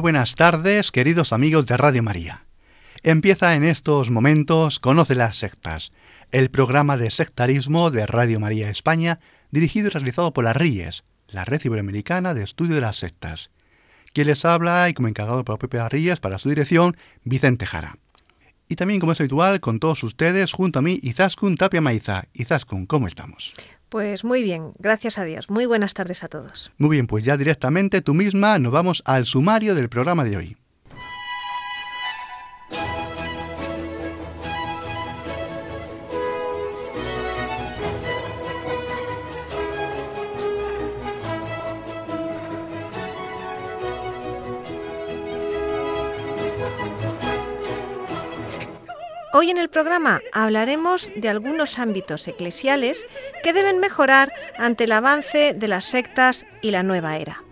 Buenas tardes, queridos amigos de Radio María. Empieza en estos momentos Conoce las sectas, el programa de sectarismo de Radio María España, dirigido y realizado por la RIES, la Red Iberoamericana de Estudio de las Sectas. Quien les habla y como encargado por la propia RIES para su dirección, Vicente Jara. Y también, como es habitual, con todos ustedes, junto a mí, Izaskun Tapia Maiza. Izaskun, ¿cómo estamos? Pues muy bien, gracias a Dios. Muy buenas tardes a todos. Muy bien, pues ya directamente tú misma nos vamos al sumario del programa de hoy. Hoy en el programa hablaremos de algunos ámbitos eclesiales que deben mejorar ante el avance de las sectas y la nueva era.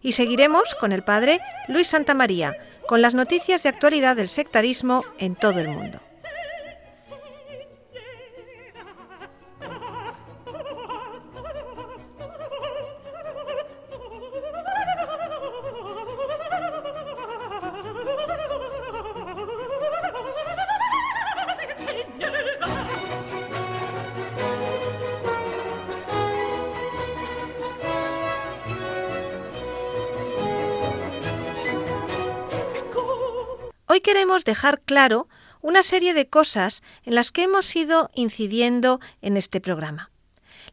Y seguiremos con el padre Luis Santamaría, con las noticias de actualidad del sectarismo en todo el mundo. Dejar claro una serie de cosas en las que hemos ido incidiendo en este programa.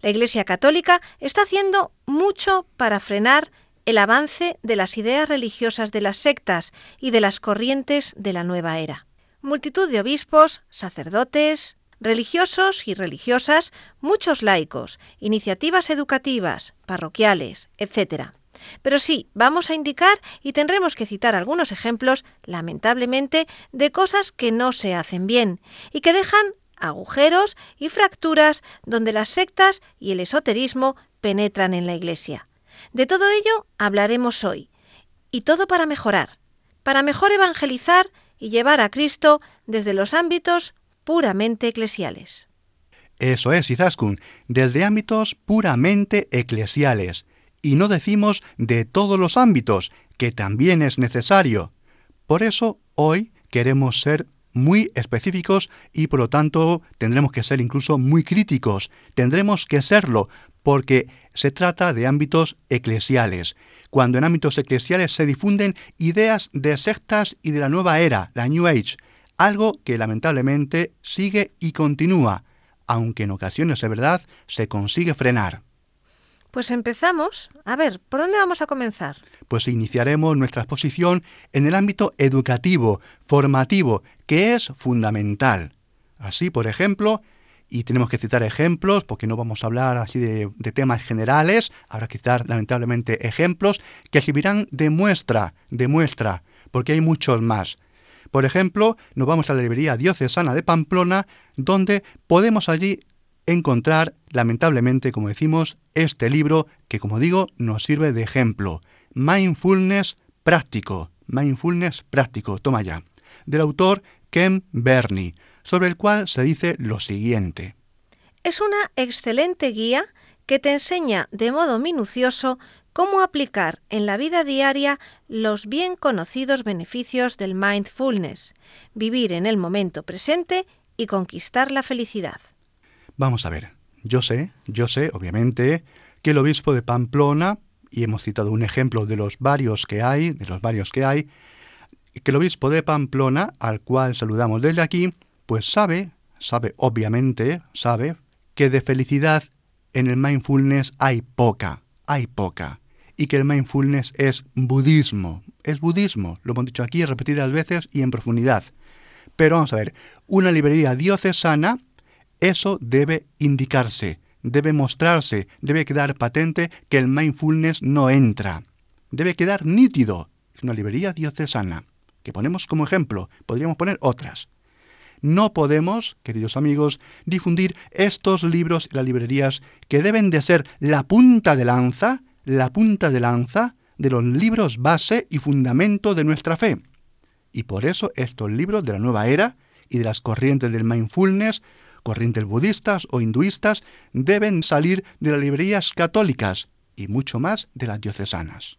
La Iglesia Católica está haciendo mucho para frenar el avance de las ideas religiosas de las sectas y de las corrientes de la nueva era. Multitud de obispos, sacerdotes, religiosos y religiosas, muchos laicos, iniciativas educativas, parroquiales, etc. Pero sí, vamos a indicar y tendremos que citar algunos ejemplos, lamentablemente, de cosas que no se hacen bien y que dejan agujeros y fracturas donde las sectas y el esoterismo penetran en la Iglesia. De todo ello hablaremos hoy. Y todo para mejorar, para mejor evangelizar y llevar a Cristo desde los ámbitos puramente eclesiales. Eso es, Izaskun, desde ámbitos puramente eclesiales y no decimos de todos los ámbitos, que también es necesario. Por eso hoy queremos ser muy específicos y por lo tanto tendremos que ser incluso muy críticos. Tendremos que serlo porque se trata de ámbitos eclesiales. Cuando en ámbitos eclesiales se difunden ideas de sectas y de la nueva era, la New Age, algo que lamentablemente sigue y continúa, aunque en ocasiones de verdad se consigue frenar. Pues empezamos. A ver, ¿por dónde vamos a comenzar? Pues iniciaremos nuestra exposición en el ámbito educativo, formativo, que es fundamental. Así, por ejemplo, y tenemos que citar ejemplos, porque no vamos a hablar así de, temas generales, habrá que citar lamentablemente ejemplos que servirán de muestra, de muestra, porque hay muchos más. Por ejemplo, nos vamos a la librería diocesana de Pamplona, donde podemos allí encontrar, lamentablemente, como decimos, este libro que, como digo, nos sirve de ejemplo. Mindfulness práctico. Mindfulness práctico, toma ya. Del autor Ken Bernie, sobre el cual se dice lo siguiente. Es una excelente guía que te enseña de modo minucioso cómo aplicar en la vida diaria los bien conocidos beneficios del mindfulness, vivir en el momento presente y conquistar la felicidad. Vamos a ver, yo sé, yo sé, obviamente, que el obispo de Pamplona, y hemos citado un ejemplo de los varios que hay, de los varios que hay, que el obispo de Pamplona, al cual saludamos desde aquí, pues sabe, sabe obviamente, sabe, que de felicidad en el mindfulness hay poca, hay poca, y que el mindfulness es budismo, es budismo, lo hemos dicho aquí repetidas veces y en profundidad. Pero vamos a ver, una librería diocesana eso debe indicarse, debe mostrarse, debe quedar patente que el mindfulness no entra. Debe quedar nítido. Es una librería diocesana, que ponemos como ejemplo, podríamos poner otras. No podemos, queridos amigos, difundir estos libros en las librerías que deben de ser la punta de lanza, la punta de lanza de los libros base y fundamento de nuestra fe. Y por eso estos libros de la nueva era y de las corrientes del mindfulness, corrientes budistas o hinduistas, deben salir de las librerías católicas y mucho más de las diocesanas.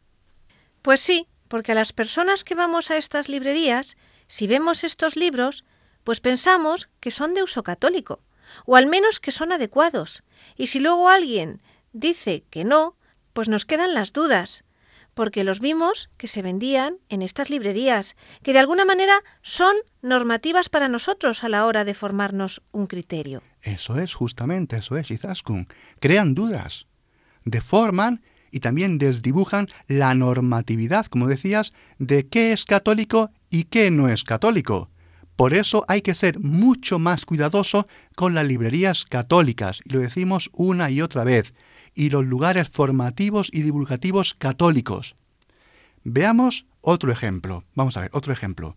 Pues sí, porque a las personas que vamos a estas librerías, si vemos estos libros, pues pensamos que son de uso católico, o al menos que son adecuados. Y si luego alguien dice que no, pues nos quedan las dudas porque los vimos que se vendían en estas librerías, que de alguna manera son normativas para nosotros a la hora de formarnos un criterio. Eso es, justamente, eso es, Izaskun. Crean dudas, deforman y también desdibujan la normatividad, como decías, de qué es católico y qué no es católico. Por eso hay que ser mucho más cuidadoso con las librerías católicas, y lo decimos una y otra vez y los lugares formativos y divulgativos católicos. Veamos otro ejemplo. Vamos a ver, otro ejemplo.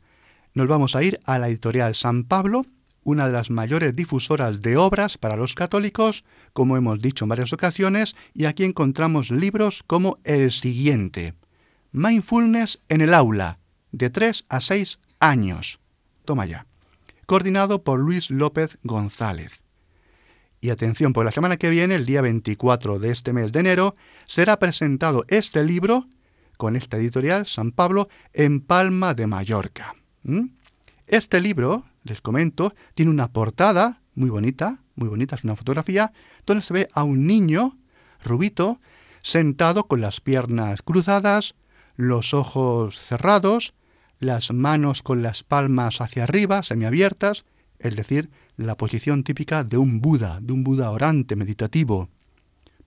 Nos vamos a ir a la editorial San Pablo, una de las mayores difusoras de obras para los católicos, como hemos dicho en varias ocasiones, y aquí encontramos libros como el siguiente. Mindfulness en el aula, de 3 a 6 años. Toma ya. Coordinado por Luis López González. Y atención, por la semana que viene, el día 24 de este mes de enero, será presentado este libro con esta editorial, San Pablo, en Palma de Mallorca. Este libro, les comento, tiene una portada muy bonita, muy bonita, es una fotografía, donde se ve a un niño, rubito, sentado con las piernas cruzadas, los ojos cerrados, las manos con las palmas hacia arriba, semiabiertas, es decir, la posición típica de un Buda, de un Buda orante, meditativo.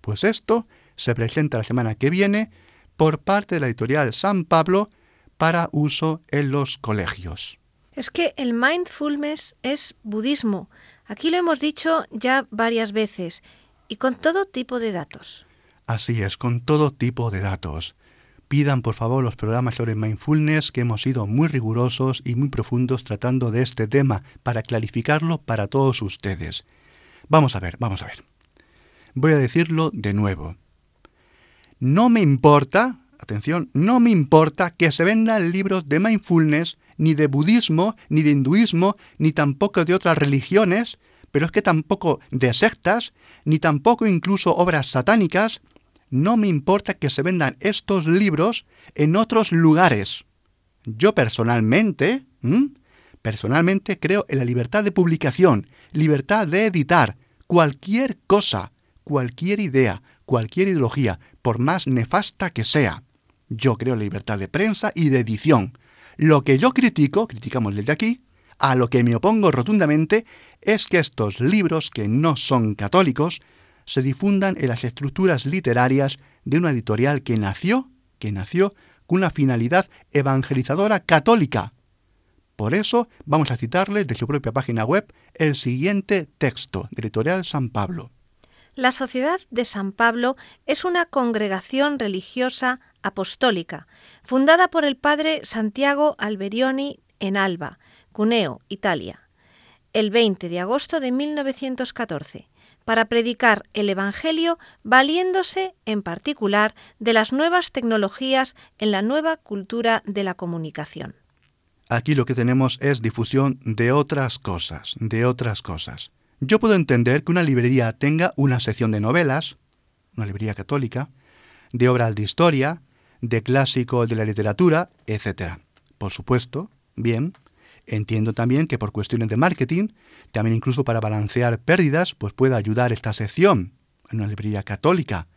Pues esto se presenta la semana que viene por parte de la editorial San Pablo para uso en los colegios. Es que el mindfulness es budismo. Aquí lo hemos dicho ya varias veces y con todo tipo de datos. Así es, con todo tipo de datos pidan por favor los programas sobre mindfulness que hemos sido muy rigurosos y muy profundos tratando de este tema para clarificarlo para todos ustedes. Vamos a ver, vamos a ver. Voy a decirlo de nuevo. No me importa, atención, no me importa que se vendan libros de mindfulness, ni de budismo, ni de hinduismo, ni tampoco de otras religiones, pero es que tampoco de sectas, ni tampoco incluso obras satánicas, no me importa que se vendan estos libros en otros lugares. Yo personalmente, personalmente creo en la libertad de publicación, libertad de editar cualquier cosa, cualquier idea, cualquier ideología, por más nefasta que sea. Yo creo en la libertad de prensa y de edición. Lo que yo critico, criticamos desde aquí, a lo que me opongo rotundamente, es que estos libros que no son católicos se difundan en las estructuras literarias de una editorial que nació, que nació con una finalidad evangelizadora católica. Por eso vamos a citarle de su propia página web el siguiente texto de Editorial San Pablo. La Sociedad de San Pablo es una congregación religiosa apostólica, fundada por el padre Santiago Alberioni en Alba, Cuneo, Italia, el 20 de agosto de 1914 para predicar el Evangelio valiéndose en particular de las nuevas tecnologías en la nueva cultura de la comunicación. Aquí lo que tenemos es difusión de otras cosas, de otras cosas. Yo puedo entender que una librería tenga una sección de novelas, una librería católica, de obras de historia, de clásicos de la literatura, etc. Por supuesto, bien, entiendo también que por cuestiones de marketing también incluso para balancear pérdidas, pues puede ayudar esta sección en una librería católica.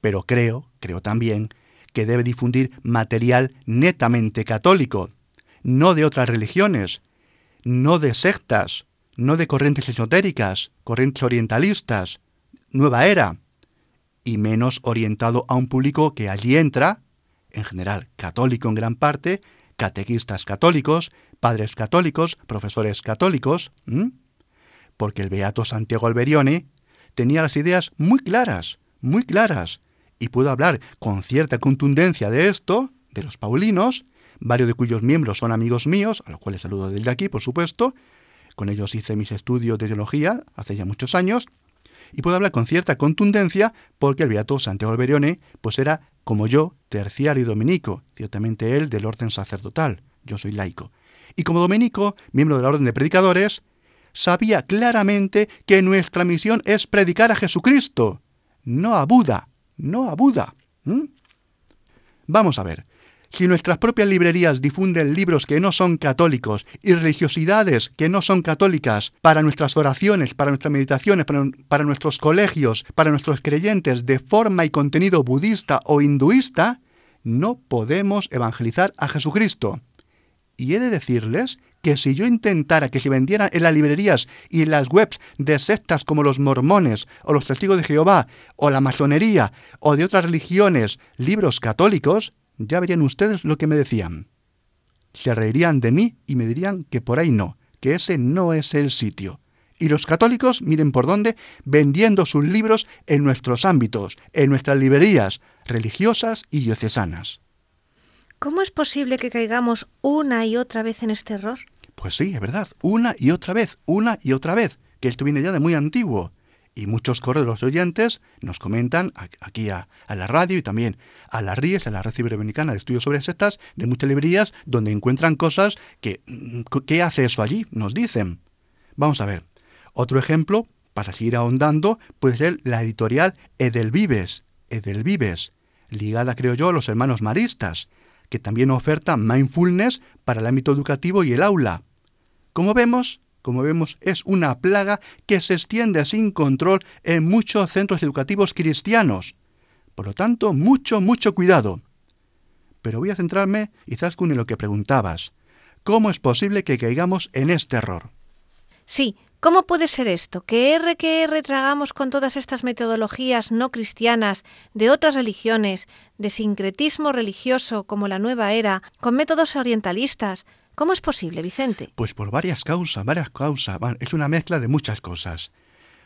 Pero creo, creo también, que debe difundir material netamente católico, no de otras religiones, no de sectas, no de corrientes esotéricas, corrientes orientalistas, nueva era, y menos orientado a un público que allí entra, en general católico en gran parte, catequistas católicos, padres católicos, profesores católicos, porque el beato Santiago Alberione tenía las ideas muy claras, muy claras, y puedo hablar con cierta contundencia de esto, de los Paulinos, varios de cuyos miembros son amigos míos, a los cuales saludo desde aquí, por supuesto, con ellos hice mis estudios de teología hace ya muchos años, y puedo hablar con cierta contundencia porque el beato Santiago Alberione pues era, como yo, terciario y dominico, ciertamente él del orden sacerdotal, yo soy laico. Y como dominico, miembro de la orden de predicadores, sabía claramente que nuestra misión es predicar a Jesucristo, no a Buda, no a Buda. Vamos a ver, si nuestras propias librerías difunden libros que no son católicos y religiosidades que no son católicas para nuestras oraciones, para nuestras meditaciones, para, nuestros colegios, para nuestros creyentes de forma y contenido budista o hinduista, no podemos evangelizar a Jesucristo. Y he de decirles que si yo intentara que se vendieran en las librerías y en las webs de sectas como los mormones o los testigos de Jehová o la masonería o de otras religiones libros católicos, ya verían ustedes lo que me decían. Se reirían de mí y me dirían que por ahí no, que ese no es el sitio. Y los católicos, miren por dónde, vendiendo sus libros en nuestros ámbitos, en nuestras librerías religiosas y diocesanas. ¿Cómo es posible que caigamos una y otra vez en este error? Pues sí, es verdad, una y otra vez, una y otra vez, que esto viene ya de muy antiguo. Y muchos correos de los oyentes nos comentan aquí a, la radio y también a la RIES, a la Red Iberoamericana de Estudios sobre Sectas, de muchas librerías donde encuentran cosas que, mm, ¿qué hace eso allí? Nos dicen. Vamos a ver. Otro ejemplo, para seguir ahondando, puede ser la editorial Edelvives, Edelvives, ligada, creo yo, a los hermanos maristas, que también oferta mindfulness para el ámbito educativo y el aula. Como vemos, como vemos, es una plaga que se extiende sin control en muchos centros educativos cristianos. Por lo tanto, mucho, mucho cuidado. Pero voy a centrarme, Izaskun, en lo que preguntabas. ¿Cómo es posible que caigamos en este error? Sí, ¿cómo puede ser esto? Que R que R tragamos con todas estas metodologías no cristianas de otras religiones, de sincretismo religioso como la nueva era, con métodos orientalistas, ¿Cómo es posible, Vicente? Pues por varias causas, varias causas. Es una mezcla de muchas cosas.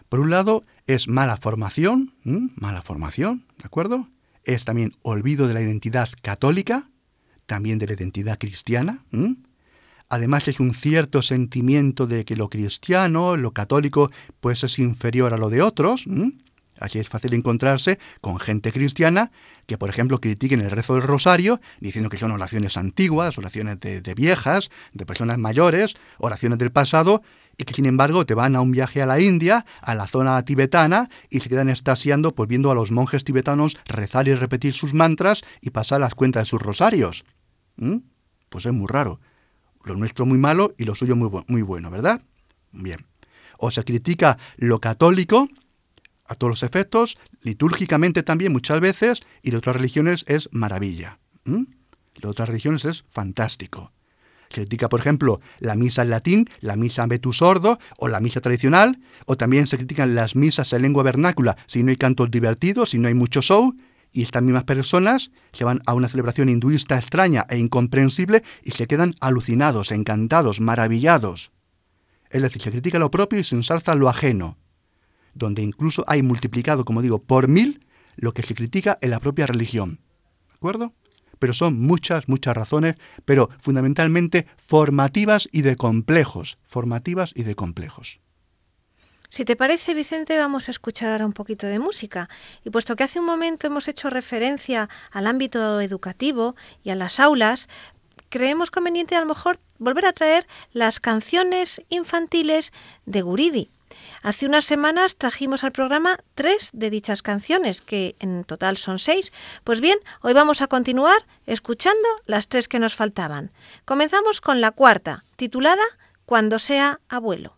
Por un lado, es mala formación, mala formación, ¿de acuerdo? Es también olvido de la identidad católica, también de la identidad cristiana. Además es un cierto sentimiento de que lo cristiano, lo católico, pues es inferior a lo de otros. Así es fácil encontrarse con gente cristiana que, por ejemplo, critiquen el rezo del rosario diciendo que son oraciones antiguas, oraciones de, viejas, de personas mayores, oraciones del pasado, y que sin embargo te van a un viaje a la India, a la zona tibetana, y se quedan estasiando pues viendo a los monjes tibetanos rezar y repetir sus mantras y pasar las cuentas de sus rosarios. Pues es muy raro. Lo nuestro muy malo y lo suyo muy, muy bueno, ¿verdad? Bien. O se critica lo católico, a todos los efectos, litúrgicamente también muchas veces, y de otras religiones es maravilla. De otras religiones es fantástico. Se critica, por ejemplo, la misa en latín, la misa en sordo o la misa tradicional, o también se critican las misas en lengua vernácula si no hay cantos divertidos, si no hay mucho show, y estas mismas personas se van a una celebración hinduista extraña e incomprensible y se quedan alucinados, encantados, maravillados. Es decir, se critica lo propio y se ensalza lo ajeno donde incluso hay multiplicado, como digo, por mil lo que se critica en la propia religión. ¿De acuerdo? Pero son muchas, muchas razones, pero fundamentalmente formativas y de complejos, formativas y de complejos. Si te parece, Vicente, vamos a escuchar ahora un poquito de música. Y puesto que hace un momento hemos hecho referencia al ámbito educativo y a las aulas, creemos conveniente a lo mejor volver a traer las canciones infantiles de Guridi. Hace unas semanas trajimos al programa tres de dichas canciones, que en total son seis. Pues bien, hoy vamos a continuar escuchando las tres que nos faltaban. Comenzamos con la cuarta, titulada Cuando sea abuelo.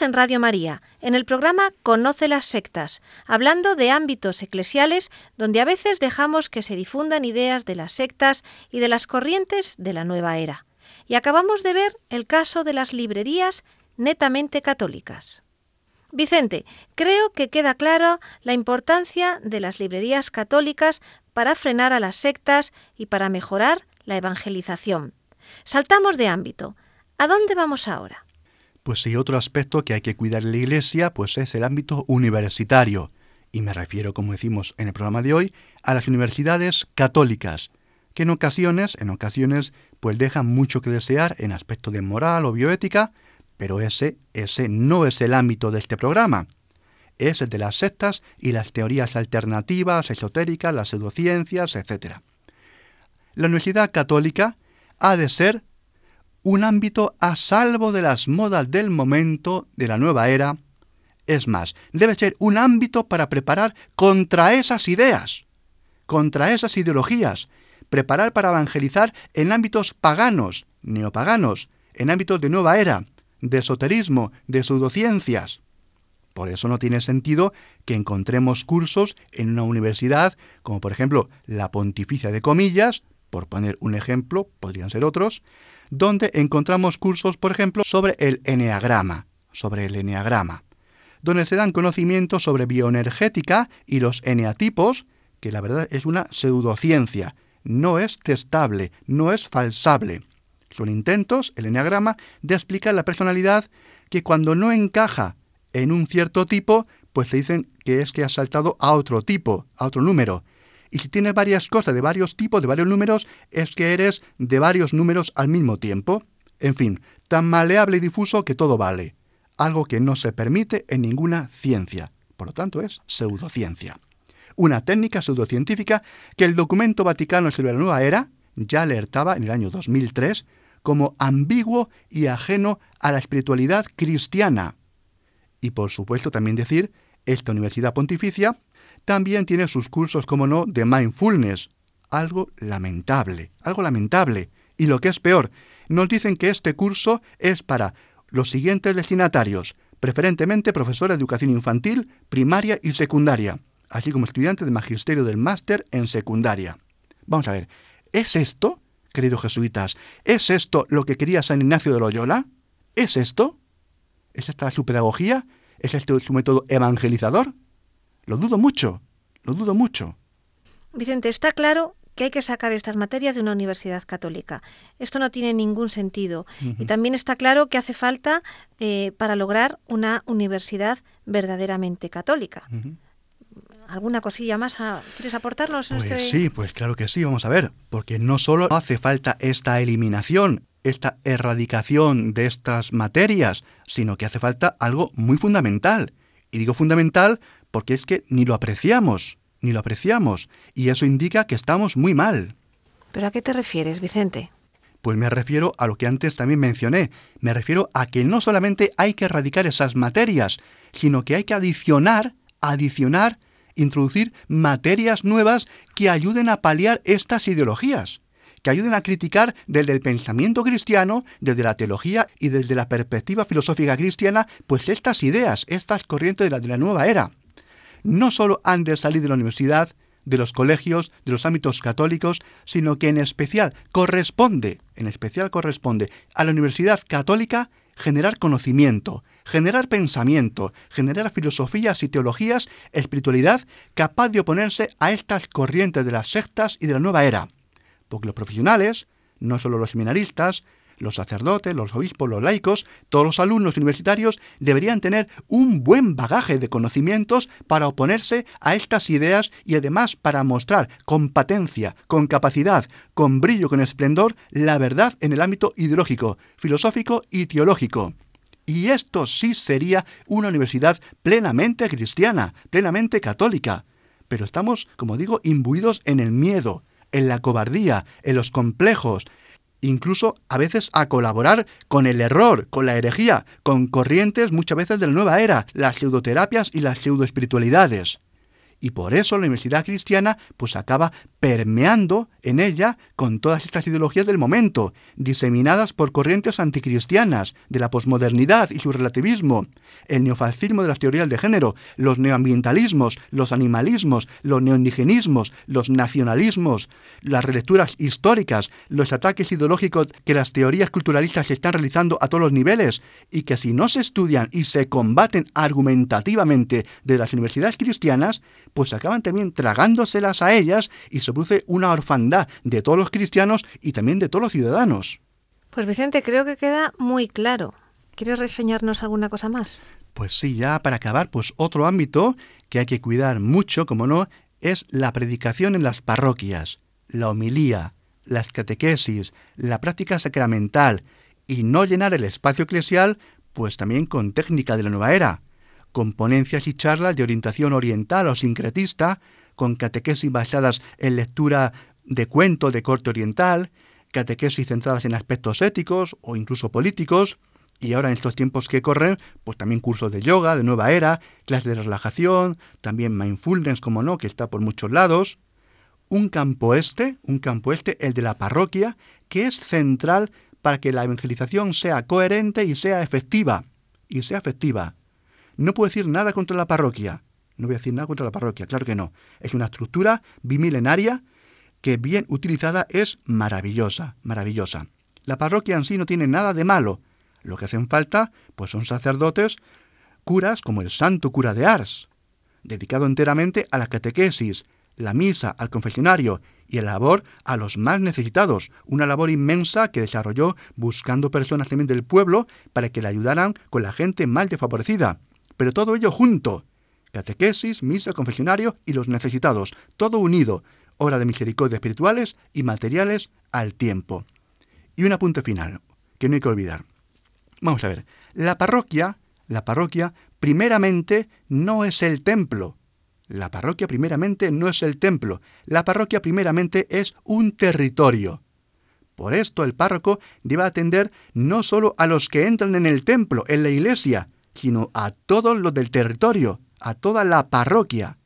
En Radio María, en el programa Conoce las sectas, hablando de ámbitos eclesiales donde a veces dejamos que se difundan ideas de las sectas y de las corrientes de la nueva era. Y acabamos de ver el caso de las librerías netamente católicas. Vicente, creo que queda clara la importancia de las librerías católicas para frenar a las sectas y para mejorar la evangelización. Saltamos de ámbito. ¿A dónde vamos ahora? Pues sí, otro aspecto que hay que cuidar en la Iglesia pues es el ámbito universitario. Y me refiero, como decimos en el programa de hoy, a las universidades católicas, que en ocasiones, en ocasiones, pues dejan mucho que desear en aspecto de moral o bioética, pero ese, ese no es el ámbito de este programa. Es el de las sectas y las teorías alternativas, esotéricas, las pseudociencias, etc. La Universidad Católica ha de ser un ámbito a salvo de las modas del momento de la nueva era. Es más, debe ser un ámbito para preparar contra esas ideas, contra esas ideologías, preparar para evangelizar en ámbitos paganos, neopaganos, en ámbitos de nueva era, de esoterismo, de pseudociencias. Por eso no tiene sentido que encontremos cursos en una universidad, como por ejemplo la Pontificia de Comillas, por poner un ejemplo, podrían ser otros, donde encontramos cursos, por ejemplo, sobre el eneagrama, sobre el eneagrama, donde se dan conocimientos sobre bioenergética y los eneatipos, que la verdad es una pseudociencia, no es testable, no es falsable. Son intentos, el eneagrama, de explicar la personalidad que cuando no encaja en un cierto tipo, pues se dicen que es que ha saltado a otro tipo, a otro número. Y si tienes varias cosas de varios tipos, de varios números, es que eres de varios números al mismo tiempo. En fin, tan maleable y difuso que todo vale. Algo que no se permite en ninguna ciencia. Por lo tanto, es pseudociencia. Una técnica pseudocientífica que el documento vaticano sobre la nueva era ya alertaba en el año 2003 como ambiguo y ajeno a la espiritualidad cristiana. Y por supuesto también decir, esta Universidad Pontificia también tiene sus cursos, como no, de mindfulness. Algo lamentable, algo lamentable. Y lo que es peor, nos dicen que este curso es para los siguientes destinatarios, preferentemente profesores de educación infantil, primaria y secundaria, así como estudiantes de magisterio del máster en secundaria. Vamos a ver, ¿es esto, queridos jesuitas, es esto lo que quería San Ignacio de Loyola? ¿Es esto? ¿Es esta su pedagogía? ¿Es este su método evangelizador? Lo dudo mucho, lo dudo mucho. Vicente, está claro que hay que sacar estas materias de una universidad católica. Esto no tiene ningún sentido. Y también está claro que hace falta eh, para lograr una universidad verdaderamente católica. ¿Alguna cosilla más quieres aportarnos? pues este sí, pues claro que sí, vamos a ver, porque no solo hace falta esta eliminación, esta erradicación de estas materias, sino que hace falta algo muy fundamental. Y digo fundamental porque es que ni lo apreciamos, ni lo apreciamos, y eso indica que estamos muy mal. ¿Pero a qué te refieres, Vicente? Pues me refiero a lo que antes también mencioné, me refiero a que no solamente hay que erradicar esas materias, sino que hay que adicionar, adicionar, introducir materias nuevas que ayuden a paliar estas ideologías, que ayuden a criticar desde el pensamiento cristiano, desde la teología y desde la perspectiva filosófica cristiana, pues estas ideas, estas corrientes de la, de la nueva era no solo han de salir de la universidad, de los colegios, de los ámbitos católicos, sino que en especial corresponde, en especial corresponde a la Universidad Católica generar conocimiento, generar pensamiento, generar filosofías y teologías, espiritualidad capaz de oponerse a estas corrientes de las sectas y de la nueva era. Porque los profesionales, no solo los seminaristas, los sacerdotes, los obispos, los laicos, todos los alumnos universitarios deberían tener un buen bagaje de conocimientos para oponerse a estas ideas y además para mostrar con patencia, con capacidad, con brillo, con esplendor, la verdad en el ámbito ideológico, filosófico y teológico. Y esto sí sería una universidad plenamente cristiana, plenamente católica. Pero estamos, como digo, imbuidos en el miedo, en la cobardía, en los complejos, incluso a veces a colaborar con el error, con la herejía, con corrientes muchas veces de la nueva era, las pseudoterapias y las pseudoespiritualidades. Y por eso la Universidad Cristiana pues acaba permeando en ella con todas estas ideologías del momento, diseminadas por corrientes anticristianas de la posmodernidad y su relativismo, el neofascismo de las teorías de género, los neoambientalismos, los animalismos, los neoindigenismos, los nacionalismos, las relecturas históricas, los ataques ideológicos que las teorías culturalistas están realizando a todos los niveles y que si no se estudian y se combaten argumentativamente de las universidades cristianas, pues acaban también tragándoselas a ellas y se produce una orfandad de todos los cristianos y también de todos los ciudadanos. Pues Vicente, creo que queda muy claro. ¿Quieres reseñarnos alguna cosa más? Pues sí, ya para acabar, pues otro ámbito que hay que cuidar mucho, como no, es la predicación en las parroquias, la homilía, las catequesis, la práctica sacramental y no llenar el espacio eclesial, pues también con técnica de la nueva era, con ponencias y charlas de orientación oriental o sincretista, con catequesis basadas en lectura de cuento de corte oriental, catequesis centradas en aspectos éticos o incluso políticos, y ahora en estos tiempos que corren, pues también cursos de yoga, de nueva era, clases de relajación, también mindfulness, como no, que está por muchos lados. Un campo este, un campo este, el de la parroquia, que es central para que la evangelización sea coherente y sea efectiva. Y sea efectiva. No puedo decir nada contra la parroquia. No voy a decir nada contra la parroquia, claro que no. Es una estructura bimilenaria que bien utilizada es maravillosa, maravillosa. La parroquia en sí no tiene nada de malo. Lo que hacen falta, pues son sacerdotes, curas como el santo cura de Ars, dedicado enteramente a la catequesis, la misa, al confesionario y el labor a los más necesitados, una labor inmensa que desarrolló buscando personas también del pueblo para que le ayudaran con la gente mal desfavorecida. Pero todo ello junto, catequesis, misa, confesionario y los necesitados, todo unido, hora de misericordia espirituales y materiales al tiempo. Y un apunte final, que no hay que olvidar. Vamos a ver, la parroquia, la parroquia primeramente no es el templo. La parroquia primeramente no es el templo. La parroquia primeramente es un territorio. Por esto el párroco debe atender no solo a los que entran en el templo, en la iglesia, sino a todos los del territorio, a toda la parroquia.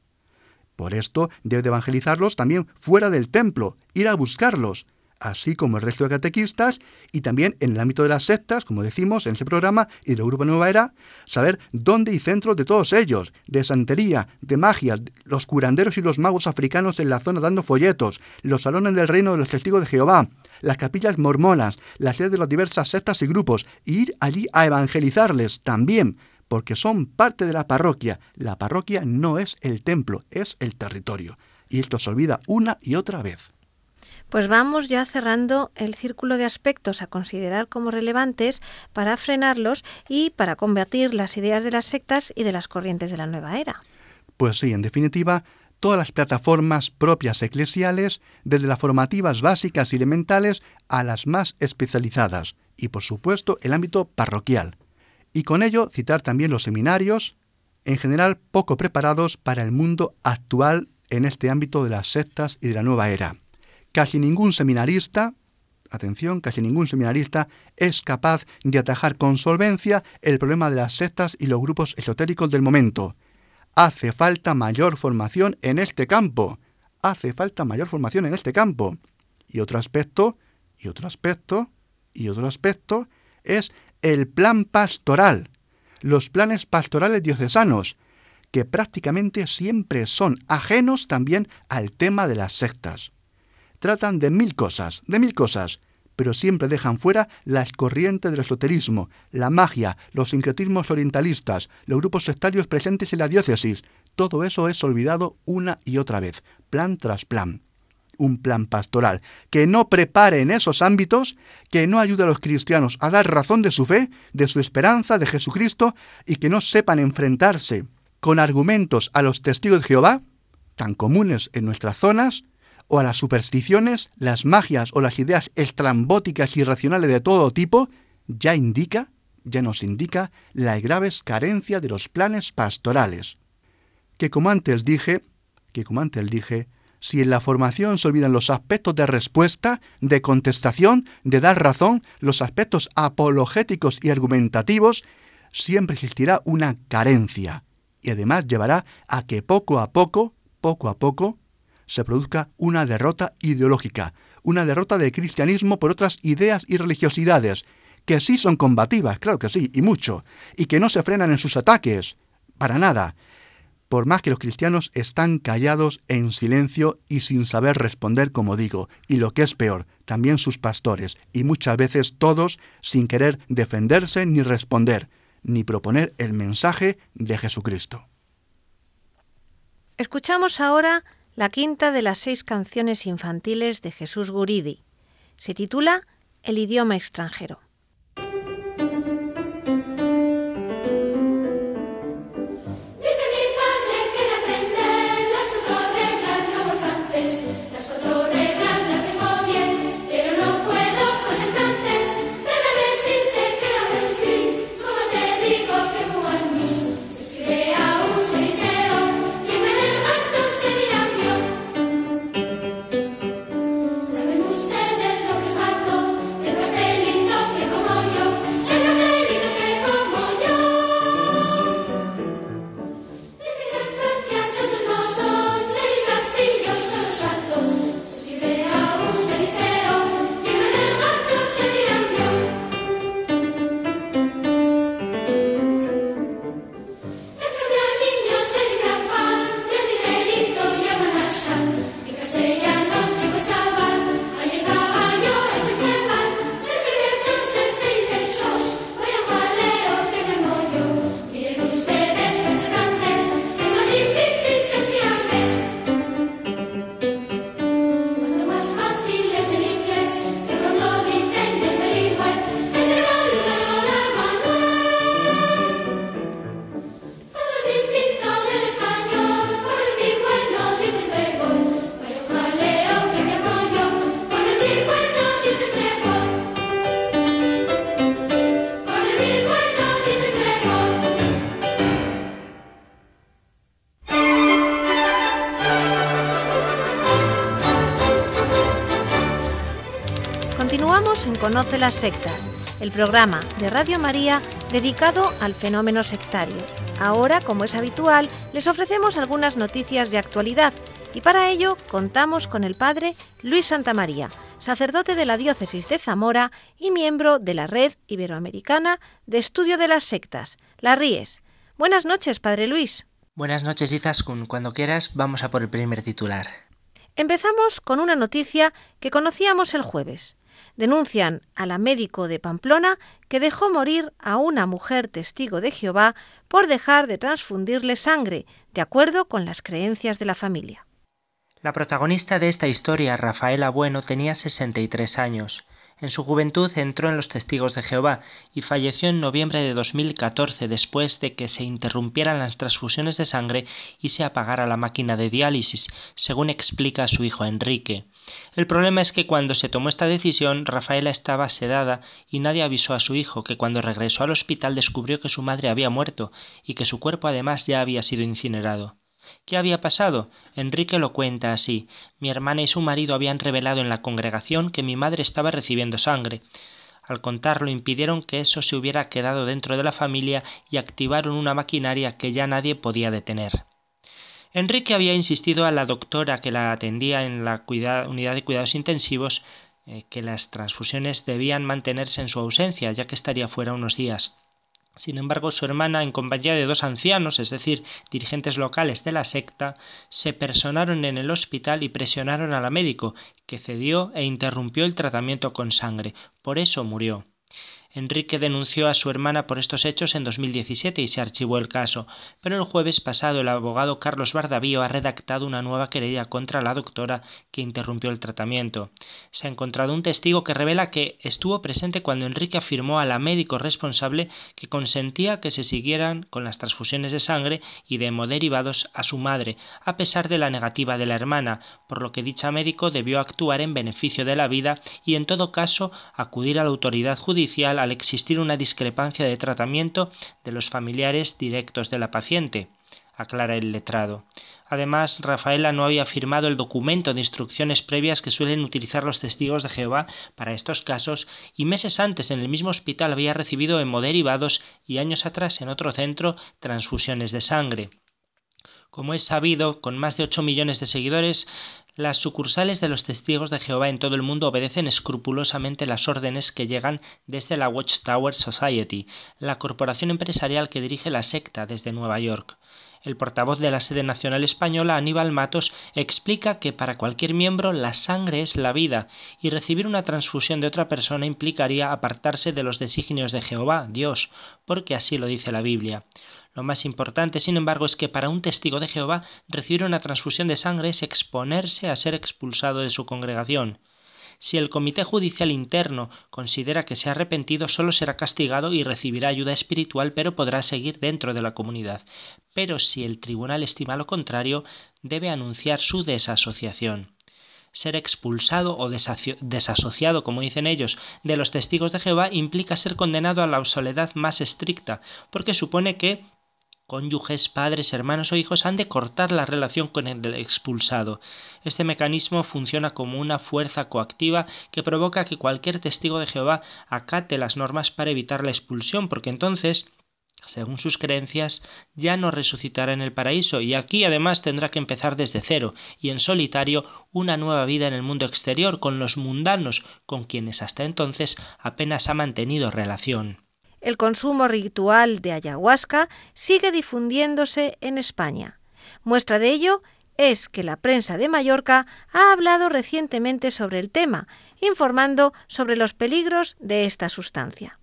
Por esto debe de evangelizarlos también fuera del templo, ir a buscarlos, así como el resto de catequistas, y también en el ámbito de las sectas, como decimos en ese programa, y del Grupo Nueva Era, saber dónde y centros de todos ellos, de santería, de magia, los curanderos y los magos africanos en la zona dando folletos, los salones del reino de los testigos de Jehová, las capillas mormonas, las sedes de las diversas sectas y grupos, e ir allí a evangelizarles también, porque son parte de la parroquia. La parroquia no es el templo, es el territorio. Y esto se olvida una y otra vez. Pues vamos ya cerrando el círculo de aspectos a considerar como relevantes para frenarlos y para combatir las ideas de las sectas y de las corrientes de la nueva era. Pues sí, en definitiva, todas las plataformas propias eclesiales, desde las formativas básicas y elementales a las más especializadas, y por supuesto el ámbito parroquial y con ello citar también los seminarios, en general poco preparados para el mundo actual en este ámbito de las sectas y de la nueva era. Casi ningún seminarista, atención, casi ningún seminarista es capaz de atajar con solvencia el problema de las sectas y los grupos esotéricos del momento. Hace falta mayor formación en este campo. Hace falta mayor formación en este campo. Y otro aspecto, y otro aspecto, y otro aspecto es el plan pastoral, los planes pastorales diocesanos, que prácticamente siempre son ajenos también al tema de las sectas. Tratan de mil cosas, de mil cosas, pero siempre dejan fuera las corrientes del esoterismo, la magia, los sincretismos orientalistas, los grupos sectarios presentes en la diócesis. Todo eso es olvidado una y otra vez, plan tras plan un plan pastoral, que no prepare en esos ámbitos, que no ayude a los cristianos a dar razón de su fe, de su esperanza, de Jesucristo, y que no sepan enfrentarse con argumentos a los testigos de Jehová, tan comunes en nuestras zonas, o a las supersticiones, las magias o las ideas estrambóticas y irracionales de todo tipo, ya indica, ya nos indica la graves carencia de los planes pastorales. Que como antes dije, que como antes dije, si en la formación se olvidan los aspectos de respuesta, de contestación, de dar razón, los aspectos apologéticos y argumentativos, siempre existirá una carencia. Y además llevará a que poco a poco, poco a poco, se produzca una derrota ideológica, una derrota del cristianismo por otras ideas y religiosidades, que sí son combativas, claro que sí, y mucho, y que no se frenan en sus ataques, para nada, por más que los cristianos están callados en silencio y sin saber responder, como digo, y lo que es peor, también sus pastores, y muchas veces todos sin querer defenderse ni responder, ni proponer el mensaje de Jesucristo. Escuchamos ahora la quinta de las seis canciones infantiles de Jesús Guridi. Se titula El idioma extranjero. Conoce las sectas, el programa de Radio María dedicado al fenómeno sectario. Ahora, como es habitual, les ofrecemos algunas noticias de actualidad y para ello contamos con el padre Luis Santamaría, sacerdote de la diócesis de Zamora y miembro de la Red Iberoamericana de Estudio de las Sectas, la RIES. Buenas noches, padre Luis. Buenas noches, Izaskun. Cuando quieras, vamos a por el primer titular. Empezamos con una noticia que conocíamos el jueves denuncian a la médico de Pamplona que dejó morir a una mujer testigo de Jehová por dejar de transfundirle sangre, de acuerdo con las creencias de la familia. La protagonista de esta historia, Rafaela Bueno, tenía 63 años. En su juventud entró en los Testigos de Jehová y falleció en noviembre de 2014 después de que se interrumpieran las transfusiones de sangre y se apagara la máquina de diálisis, según explica su hijo Enrique. El problema es que cuando se tomó esta decisión, Rafaela estaba sedada y nadie avisó a su hijo que cuando regresó al hospital descubrió que su madre había muerto y que su cuerpo además ya había sido incinerado. ¿Qué había pasado? Enrique lo cuenta así. Mi hermana y su marido habían revelado en la congregación que mi madre estaba recibiendo sangre. Al contarlo impidieron que eso se hubiera quedado dentro de la familia y activaron una maquinaria que ya nadie podía detener. Enrique había insistido a la doctora que la atendía en la unidad de cuidados intensivos eh, que las transfusiones debían mantenerse en su ausencia, ya que estaría fuera unos días. Sin embargo, su hermana, en compañía de dos ancianos, es decir, dirigentes locales de la secta, se personaron en el hospital y presionaron a la médico, que cedió e interrumpió el tratamiento con sangre. Por eso murió. Enrique denunció a su hermana por estos hechos en 2017 y se archivó el caso, pero el jueves pasado el abogado Carlos Bardavío ha redactado una nueva querella contra la doctora que interrumpió el tratamiento. Se ha encontrado un testigo que revela que estuvo presente cuando Enrique afirmó a la médico responsable que consentía que se siguieran con las transfusiones de sangre y de hemoderivados a su madre, a pesar de la negativa de la hermana, por lo que dicha médico debió actuar en beneficio de la vida y en todo caso acudir a la autoridad judicial al existir una discrepancia de tratamiento de los familiares directos de la paciente, aclara el letrado. Además, Rafaela no había firmado el documento de instrucciones previas que suelen utilizar los testigos de Jehová para estos casos y meses antes en el mismo hospital había recibido hemoderivados y años atrás en otro centro transfusiones de sangre. Como es sabido, con más de 8 millones de seguidores, las sucursales de los testigos de Jehová en todo el mundo obedecen escrupulosamente las órdenes que llegan desde la Watchtower Society, la corporación empresarial que dirige la secta desde Nueva York. El portavoz de la sede nacional española, Aníbal Matos, explica que para cualquier miembro la sangre es la vida y recibir una transfusión de otra persona implicaría apartarse de los designios de Jehová, Dios, porque así lo dice la Biblia. Lo más importante, sin embargo, es que para un testigo de Jehová recibir una transfusión de sangre es exponerse a ser expulsado de su congregación. Si el Comité Judicial Interno considera que se ha arrepentido, solo será castigado y recibirá ayuda espiritual, pero podrá seguir dentro de la comunidad. Pero si el tribunal estima lo contrario, debe anunciar su desasociación ser expulsado o desasociado, como dicen ellos, de los testigos de Jehová implica ser condenado a la soledad más estricta, porque supone que cónyuges, padres, hermanos o hijos han de cortar la relación con el expulsado. Este mecanismo funciona como una fuerza coactiva que provoca que cualquier testigo de Jehová acate las normas para evitar la expulsión, porque entonces según sus creencias, ya no resucitará en el paraíso y aquí además tendrá que empezar desde cero y en solitario una nueva vida en el mundo exterior con los mundanos con quienes hasta entonces apenas ha mantenido relación el consumo ritual de ayahuasca sigue difundiéndose en España. Muestra de ello es que la prensa de Mallorca ha hablado recientemente sobre el tema, informando sobre los peligros de esta sustancia.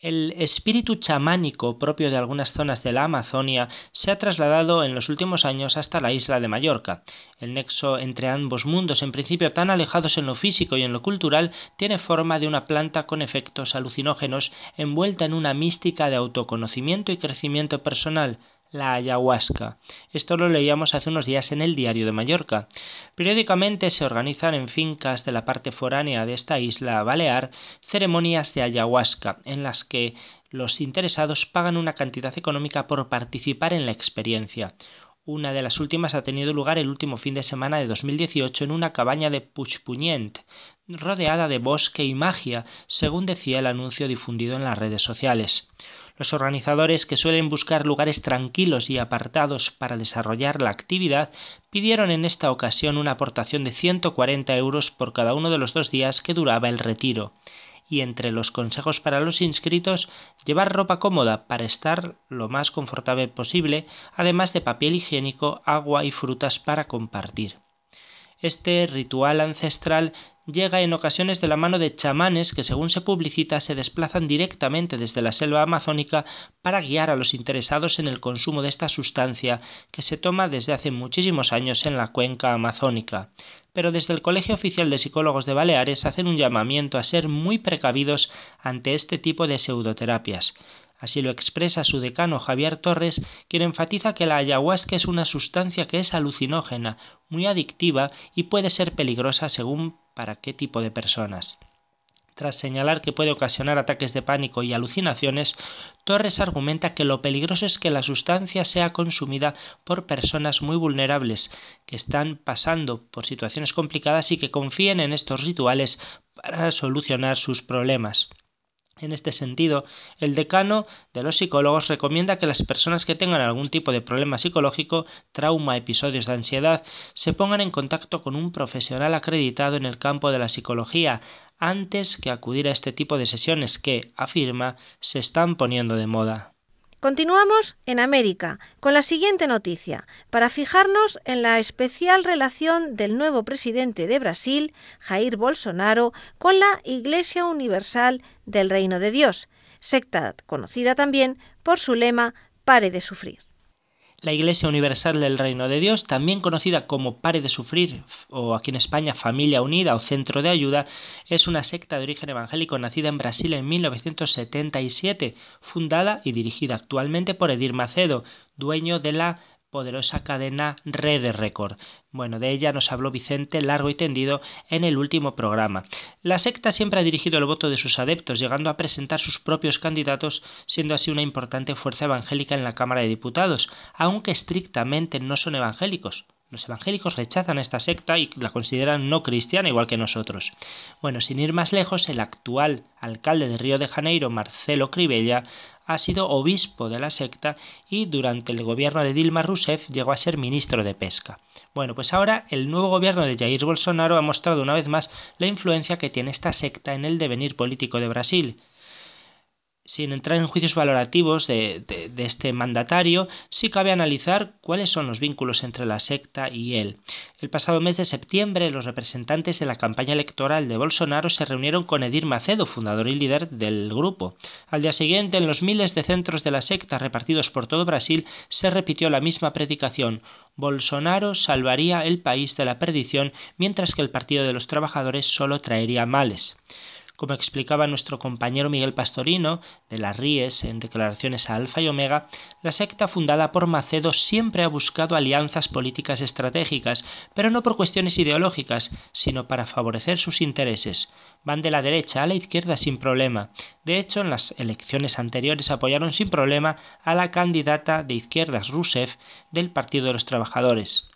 El espíritu chamánico propio de algunas zonas de la Amazonia se ha trasladado en los últimos años hasta la isla de Mallorca. El nexo entre ambos mundos, en principio tan alejados en lo físico y en lo cultural, tiene forma de una planta con efectos alucinógenos envuelta en una mística de autoconocimiento y crecimiento personal la ayahuasca. Esto lo leíamos hace unos días en el Diario de Mallorca. Periódicamente se organizan en fincas de la parte foránea de esta isla balear ceremonias de ayahuasca en las que los interesados pagan una cantidad económica por participar en la experiencia. Una de las últimas ha tenido lugar el último fin de semana de 2018 en una cabaña de Puigpunyent, rodeada de bosque y magia, según decía el anuncio difundido en las redes sociales. Los organizadores, que suelen buscar lugares tranquilos y apartados para desarrollar la actividad, pidieron en esta ocasión una aportación de 140 euros por cada uno de los dos días que duraba el retiro. Y entre los consejos para los inscritos, llevar ropa cómoda para estar lo más confortable posible, además de papel higiénico, agua y frutas para compartir. Este ritual ancestral llega en ocasiones de la mano de chamanes que, según se publicita, se desplazan directamente desde la selva amazónica para guiar a los interesados en el consumo de esta sustancia que se toma desde hace muchísimos años en la cuenca amazónica. Pero desde el Colegio Oficial de Psicólogos de Baleares hacen un llamamiento a ser muy precavidos ante este tipo de pseudoterapias. Así lo expresa su decano Javier Torres, quien enfatiza que la ayahuasca es una sustancia que es alucinógena, muy adictiva y puede ser peligrosa según para qué tipo de personas. Tras señalar que puede ocasionar ataques de pánico y alucinaciones, Torres argumenta que lo peligroso es que la sustancia sea consumida por personas muy vulnerables, que están pasando por situaciones complicadas y que confíen en estos rituales para solucionar sus problemas. En este sentido, el decano de los psicólogos recomienda que las personas que tengan algún tipo de problema psicológico, trauma, episodios de ansiedad, se pongan en contacto con un profesional acreditado en el campo de la psicología antes que acudir a este tipo de sesiones que, afirma, se están poniendo de moda. Continuamos en América con la siguiente noticia, para fijarnos en la especial relación del nuevo presidente de Brasil, Jair Bolsonaro, con la Iglesia Universal del Reino de Dios, secta conocida también por su lema Pare de sufrir. La Iglesia Universal del Reino de Dios, también conocida como Pare de Sufrir o aquí en España Familia Unida o Centro de Ayuda, es una secta de origen evangélico nacida en Brasil en 1977, fundada y dirigida actualmente por Edir Macedo, dueño de la poderosa cadena Red Record. Bueno, de ella nos habló Vicente largo y tendido en el último programa. La secta siempre ha dirigido el voto de sus adeptos, llegando a presentar sus propios candidatos, siendo así una importante fuerza evangélica en la Cámara de Diputados, aunque estrictamente no son evangélicos. Los evangélicos rechazan esta secta y la consideran no cristiana igual que nosotros. Bueno, sin ir más lejos, el actual alcalde de Río de Janeiro, Marcelo Cribella, ha sido obispo de la secta y durante el gobierno de Dilma Rousseff llegó a ser ministro de Pesca. Bueno, pues ahora el nuevo gobierno de Jair Bolsonaro ha mostrado una vez más la influencia que tiene esta secta en el devenir político de Brasil sin entrar en juicios valorativos de, este mandatario, sí cabe analizar cuáles son los vínculos entre la secta y él. El pasado mes de septiembre, los representantes de la campaña electoral de Bolsonaro se reunieron con Edir Macedo, fundador y líder del grupo. Al día siguiente, en los miles de centros de la secta repartidos por todo Brasil, se repitió la misma predicación. Bolsonaro salvaría el país de la perdición, mientras que el Partido de los Trabajadores solo traería males. Como explicaba nuestro compañero Miguel Pastorino, de las Ries, en declaraciones a Alfa y Omega, la secta fundada por Macedo siempre ha buscado alianzas políticas estratégicas, pero no por cuestiones ideológicas, sino para favorecer sus intereses. Van de la derecha a la izquierda sin problema. De hecho, en las elecciones anteriores apoyaron sin problema a la candidata de izquierdas Rousseff del Partido de los Trabajadores.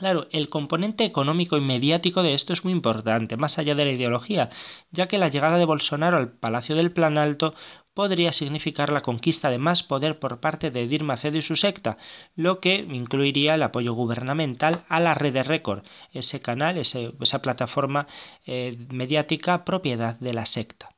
Claro, el componente económico y mediático de esto es muy importante, más allá de la ideología, ya que la llegada de Bolsonaro al Palacio del Plan Alto podría significar la conquista de más poder por parte de Edir Macedo y su secta, lo que incluiría el apoyo gubernamental a la red de récord, ese canal, esa plataforma eh, mediática propiedad de la secta.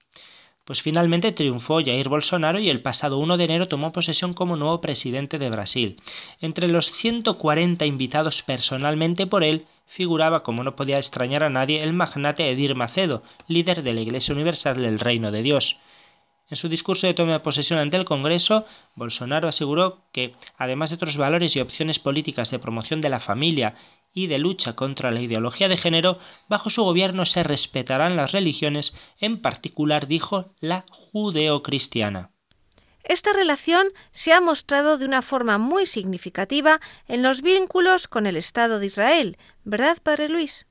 Pues finalmente triunfó Jair Bolsonaro y el pasado 1 de enero tomó posesión como nuevo presidente de Brasil. Entre los 140 invitados personalmente por él figuraba, como no podía extrañar a nadie, el magnate Edir Macedo, líder de la Iglesia Universal del Reino de Dios. En su discurso de toma de posesión ante el Congreso, Bolsonaro aseguró que, además de otros valores y opciones políticas de promoción de la familia y de lucha contra la ideología de género, bajo su gobierno se respetarán las religiones, en particular, dijo, la judeocristiana. Esta relación se ha mostrado de una forma muy significativa en los vínculos con el Estado de Israel, ¿verdad, Padre Luis?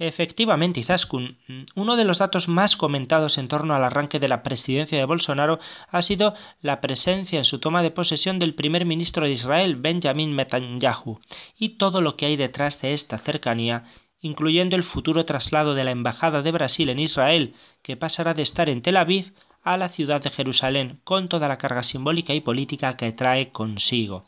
Efectivamente, Izaskun, uno de los datos más comentados en torno al arranque de la presidencia de Bolsonaro ha sido la presencia en su toma de posesión del primer ministro de Israel, Benjamin Netanyahu, y todo lo que hay detrás de esta cercanía, incluyendo el futuro traslado de la Embajada de Brasil en Israel, que pasará de estar en Tel Aviv a la ciudad de Jerusalén, con toda la carga simbólica y política que trae consigo.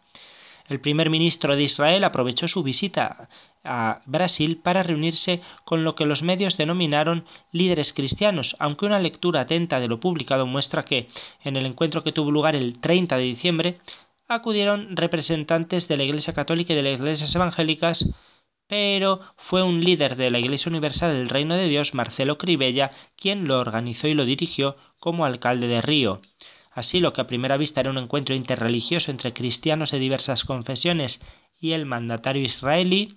El primer ministro de Israel aprovechó su visita a Brasil para reunirse con lo que los medios denominaron líderes cristianos, aunque una lectura atenta de lo publicado muestra que, en el encuentro que tuvo lugar el 30 de diciembre, acudieron representantes de la Iglesia Católica y de las iglesias evangélicas, pero fue un líder de la Iglesia Universal del Reino de Dios, Marcelo Cribella, quien lo organizó y lo dirigió como alcalde de Río. Así, lo que a primera vista era un encuentro interreligioso entre cristianos de diversas confesiones y el mandatario israelí,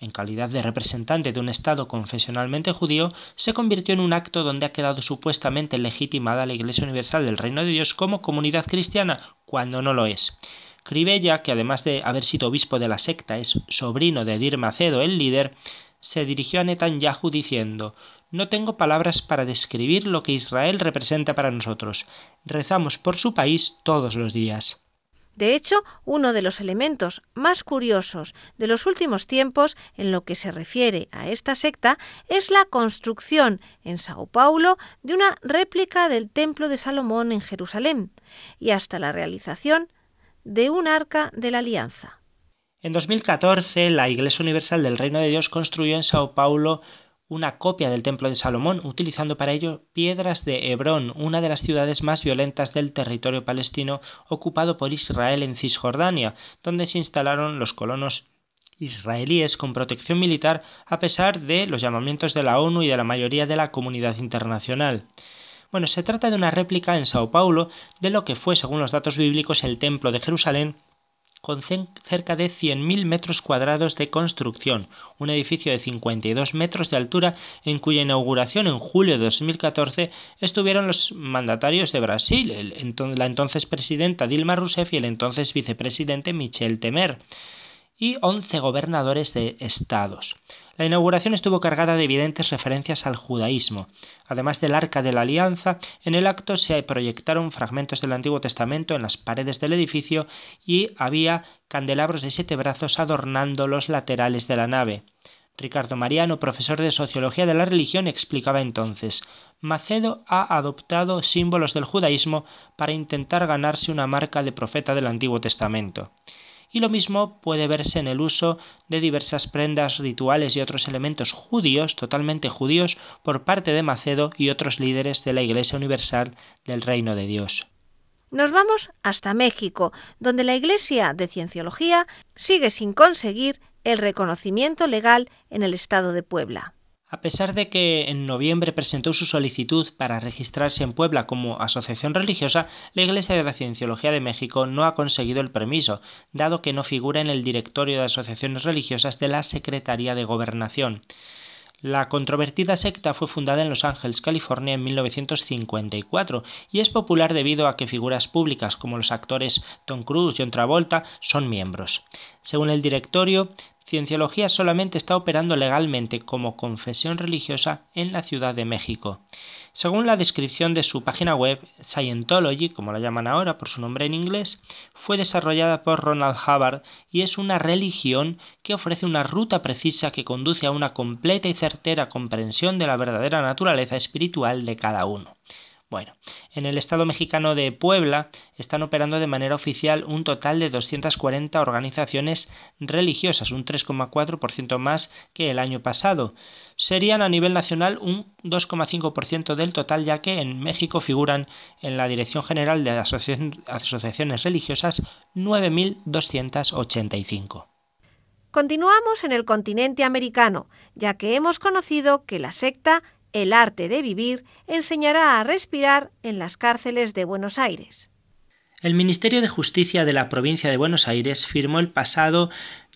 en calidad de representante de un Estado confesionalmente judío, se convirtió en un acto donde ha quedado supuestamente legitimada la Iglesia Universal del Reino de Dios como comunidad cristiana, cuando no lo es. Cribella, que además de haber sido obispo de la secta es sobrino de Edir Macedo, el líder, se dirigió a Netanyahu diciendo No tengo palabras para describir lo que Israel representa para nosotros. Rezamos por su país todos los días. De hecho, uno de los elementos más curiosos de los últimos tiempos en lo que se refiere a esta secta es la construcción en Sao Paulo de una réplica del Templo de Salomón en Jerusalén y hasta la realización de un arca de la alianza. En 2014, la Iglesia Universal del Reino de Dios construyó en Sao Paulo una copia del Templo de Salomón, utilizando para ello piedras de Hebrón, una de las ciudades más violentas del territorio palestino ocupado por Israel en Cisjordania, donde se instalaron los colonos israelíes con protección militar a pesar de los llamamientos de la ONU y de la mayoría de la comunidad internacional. Bueno, se trata de una réplica en Sao Paulo de lo que fue, según los datos bíblicos, el Templo de Jerusalén con cerca de 100.000 metros cuadrados de construcción, un edificio de 52 metros de altura en cuya inauguración en julio de 2014 estuvieron los mandatarios de Brasil, la entonces presidenta Dilma Rousseff y el entonces vicepresidente Michel Temer. Y 11 gobernadores de estados. La inauguración estuvo cargada de evidentes referencias al judaísmo. Además del Arca de la Alianza, en el acto se proyectaron fragmentos del Antiguo Testamento en las paredes del edificio y había candelabros de siete brazos adornando los laterales de la nave. Ricardo Mariano, profesor de Sociología de la Religión, explicaba entonces Macedo ha adoptado símbolos del judaísmo para intentar ganarse una marca de profeta del Antiguo Testamento y lo mismo puede verse en el uso de diversas prendas rituales y otros elementos judíos, totalmente judíos, por parte de Macedo y otros líderes de la Iglesia Universal del Reino de Dios. Nos vamos hasta México, donde la Iglesia de Cienciología sigue sin conseguir el reconocimiento legal en el estado de Puebla. A pesar de que en noviembre presentó su solicitud para registrarse en Puebla como asociación religiosa, la Iglesia de la Cienciología de México no ha conseguido el permiso, dado que no figura en el directorio de asociaciones religiosas de la Secretaría de Gobernación. La controvertida secta fue fundada en Los Ángeles, California en 1954 y es popular debido a que figuras públicas como los actores Tom Cruise y John Travolta son miembros. Según el directorio, Cienciología solamente está operando legalmente como confesión religiosa en la Ciudad de México. Según la descripción de su página web, Scientology, como la llaman ahora por su nombre en inglés, fue desarrollada por Ronald Hubbard y es una religión que ofrece una ruta precisa que conduce a una completa y certera comprensión de la verdadera naturaleza espiritual de cada uno. Bueno, en el Estado mexicano de Puebla están operando de manera oficial un total de 240 organizaciones religiosas, un 3,4% más que el año pasado. Serían a nivel nacional un 2,5% del total, ya que en México figuran en la Dirección General de Asociaciones Religiosas 9.285. Continuamos en el continente americano, ya que hemos conocido que la secta el arte de vivir enseñará a respirar en las cárceles de Buenos Aires. El Ministerio de Justicia de la provincia de Buenos Aires firmó el pasado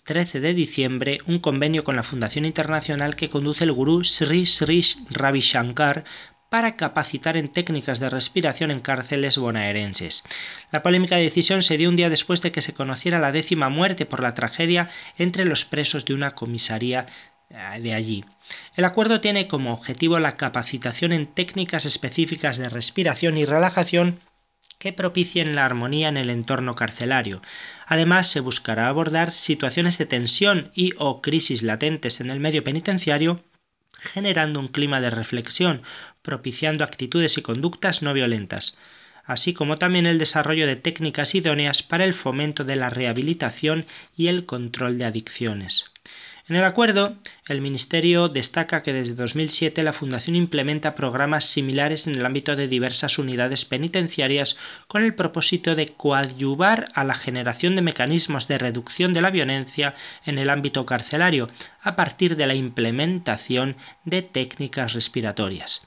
13 de diciembre un convenio con la Fundación Internacional que conduce el gurú Sri Sri Ravi Shankar para capacitar en técnicas de respiración en cárceles bonaerenses. La polémica decisión se dio un día después de que se conociera la décima muerte por la tragedia entre los presos de una comisaría de allí. El acuerdo tiene como objetivo la capacitación en técnicas específicas de respiración y relajación que propicien la armonía en el entorno carcelario. Además, se buscará abordar situaciones de tensión y o crisis latentes en el medio penitenciario generando un clima de reflexión, propiciando actitudes y conductas no violentas, así como también el desarrollo de técnicas idóneas para el fomento de la rehabilitación y el control de adicciones. En el acuerdo, el Ministerio destaca que desde 2007 la Fundación implementa programas similares en el ámbito de diversas unidades penitenciarias con el propósito de coadyuvar a la generación de mecanismos de reducción de la violencia en el ámbito carcelario a partir de la implementación de técnicas respiratorias.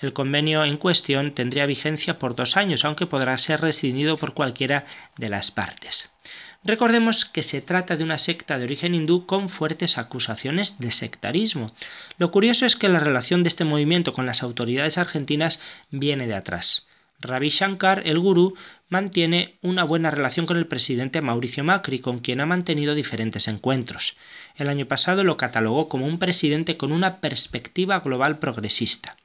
El convenio en cuestión tendría vigencia por dos años, aunque podrá ser rescindido por cualquiera de las partes. Recordemos que se trata de una secta de origen hindú con fuertes acusaciones de sectarismo. Lo curioso es que la relación de este movimiento con las autoridades argentinas viene de atrás. Ravi Shankar, el gurú, mantiene una buena relación con el presidente Mauricio Macri, con quien ha mantenido diferentes encuentros. El año pasado lo catalogó como un presidente con una perspectiva global progresista.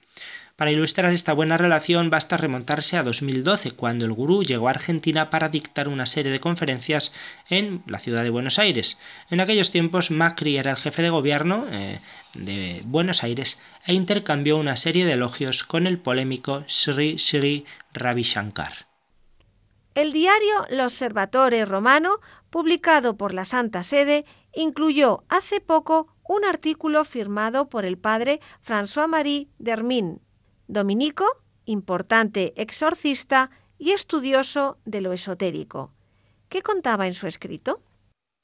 Para ilustrar esta buena relación basta remontarse a 2012, cuando el gurú llegó a Argentina para dictar una serie de conferencias en la ciudad de Buenos Aires. En aquellos tiempos Macri era el jefe de gobierno eh, de Buenos Aires e intercambió una serie de elogios con el polémico Sri Sri Ravi Shankar. El diario L'Osservatore Romano, publicado por la Santa Sede, incluyó hace poco un artículo firmado por el padre François-Marie Dermin, dominico, importante exorcista y estudioso de lo esotérico. ¿Qué contaba en su escrito?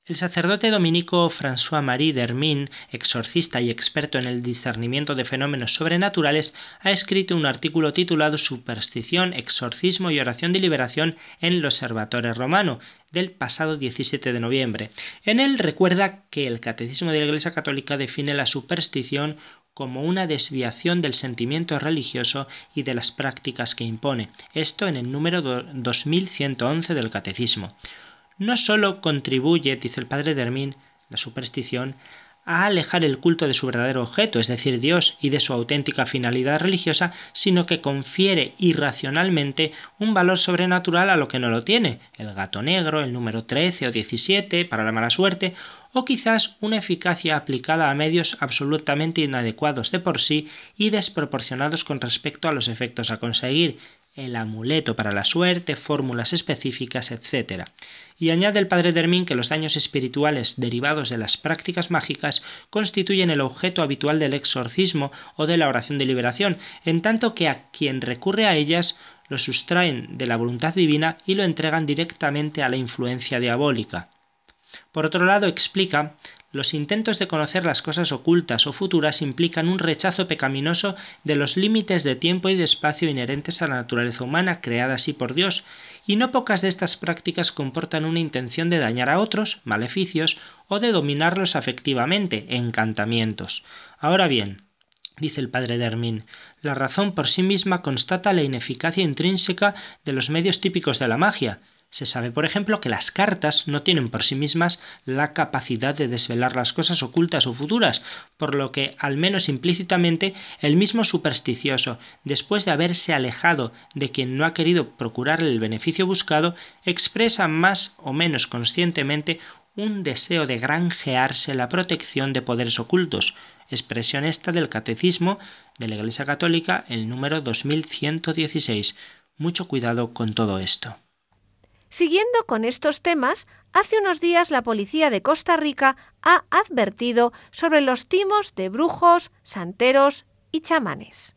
El sacerdote dominico François-Marie Dermin, exorcista y experto en el discernimiento de fenómenos sobrenaturales, ha escrito un artículo titulado Superstición, Exorcismo y Oración de Liberación en el Observatorio Romano, del pasado 17 de noviembre. En él recuerda que el Catecismo de la Iglesia Católica define la superstición como una desviación del sentimiento religioso y de las prácticas que impone. Esto en el número 2111 del Catecismo. no solo contribuye, dice el padre Dermín, la superstición, a alejar el culto de su verdadero objeto, es decir, Dios, y de su auténtica finalidad religiosa, sino que confiere irracionalmente un valor sobrenatural a lo que no lo tiene, el gato negro, el número 13 o 17 para la mala suerte, o quizás una eficacia aplicada a medios absolutamente inadecuados de por sí y desproporcionados con respecto a los efectos a conseguir, el amuleto para la suerte, fórmulas específicas, etc. Y añade el padre Dermín que los daños espirituales derivados de las prácticas mágicas constituyen el objeto habitual del exorcismo o de la oración de liberación, en tanto que a quien recurre a ellas lo sustraen de la voluntad divina y lo entregan directamente a la influencia diabólica. Por otro lado, explica los intentos de conocer las cosas ocultas o futuras implican un rechazo pecaminoso de los límites de tiempo y de espacio inherentes a la naturaleza humana creada así por Dios, y no pocas de estas prácticas comportan una intención de dañar a otros, maleficios, o de dominarlos afectivamente, encantamientos. Ahora bien, dice el padre Dermín, la razón por sí misma constata la ineficacia intrínseca de los medios típicos de la magia, se sabe, por ejemplo, que las cartas no tienen por sí mismas la capacidad de desvelar las cosas ocultas o futuras, por lo que, al menos implícitamente, el mismo supersticioso, después de haberse alejado de quien no ha querido procurarle el beneficio buscado, expresa más o menos conscientemente un deseo de granjearse la protección de poderes ocultos, expresión esta del Catecismo de la Iglesia Católica, el número 2116. Mucho cuidado con todo esto. Siguiendo con estos temas, hace unos días la policía de Costa Rica ha advertido sobre los timos de brujos, santeros y chamanes.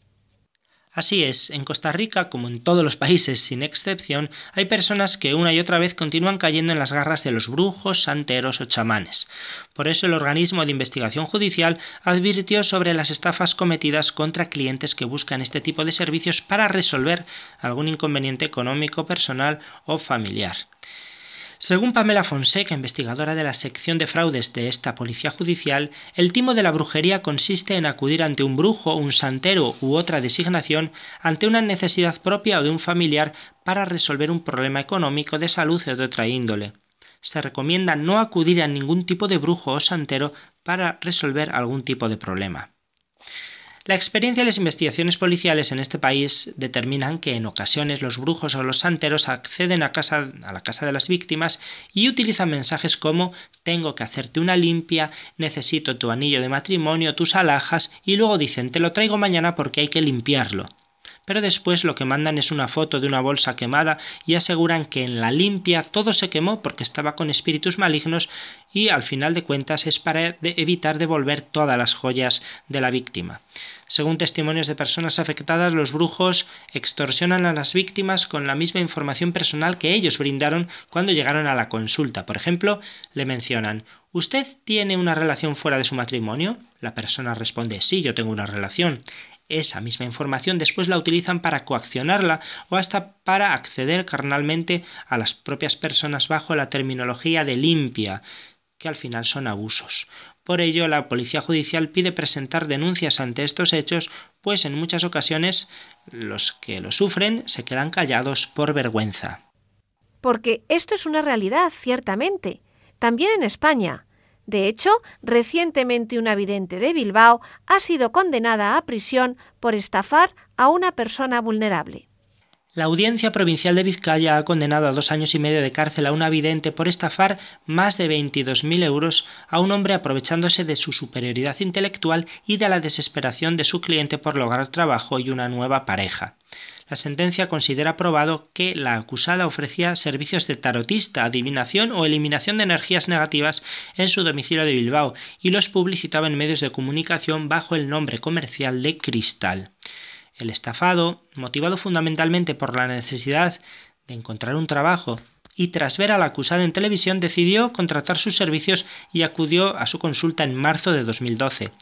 Así es, en Costa Rica, como en todos los países sin excepción, hay personas que una y otra vez continúan cayendo en las garras de los brujos, santeros o chamanes. Por eso el organismo de investigación judicial advirtió sobre las estafas cometidas contra clientes que buscan este tipo de servicios para resolver algún inconveniente económico, personal o familiar. Según Pamela Fonseca, investigadora de la sección de fraudes de esta policía judicial, el timo de la brujería consiste en acudir ante un brujo, un santero u otra designación ante una necesidad propia o de un familiar para resolver un problema económico, de salud o de otra índole. Se recomienda no acudir a ningún tipo de brujo o santero para resolver algún tipo de problema. La experiencia y las investigaciones policiales en este país determinan que en ocasiones los brujos o los santeros acceden a, casa, a la casa de las víctimas y utilizan mensajes como tengo que hacerte una limpia, necesito tu anillo de matrimonio, tus alhajas y luego dicen te lo traigo mañana porque hay que limpiarlo pero después lo que mandan es una foto de una bolsa quemada y aseguran que en la limpia todo se quemó porque estaba con espíritus malignos y al final de cuentas es para evitar devolver todas las joyas de la víctima. Según testimonios de personas afectadas, los brujos extorsionan a las víctimas con la misma información personal que ellos brindaron cuando llegaron a la consulta. Por ejemplo, le mencionan ¿Usted tiene una relación fuera de su matrimonio? La persona responde Sí, yo tengo una relación esa misma información después la utilizan para coaccionarla o hasta para acceder carnalmente a las propias personas bajo la terminología de limpia, que al final son abusos. Por ello, la Policía Judicial pide presentar denuncias ante estos hechos, pues en muchas ocasiones los que lo sufren se quedan callados por vergüenza. Porque esto es una realidad, ciertamente. También en España. De hecho, recientemente una vidente de Bilbao ha sido condenada a prisión por estafar a una persona vulnerable. La Audiencia Provincial de Vizcaya ha condenado a dos años y medio de cárcel a una vidente por estafar más de 22.000 euros a un hombre aprovechándose de su superioridad intelectual y de la desesperación de su cliente por lograr trabajo y una nueva pareja la sentencia considera probado que la acusada ofrecía servicios de tarotista, adivinación o eliminación de energías negativas en su domicilio de Bilbao y los publicitaba en medios de comunicación bajo el nombre comercial de Cristal. El estafado, motivado fundamentalmente por la necesidad de encontrar un trabajo y tras ver a la acusada en televisión decidió contratar sus servicios y acudió a su consulta en marzo de 2012.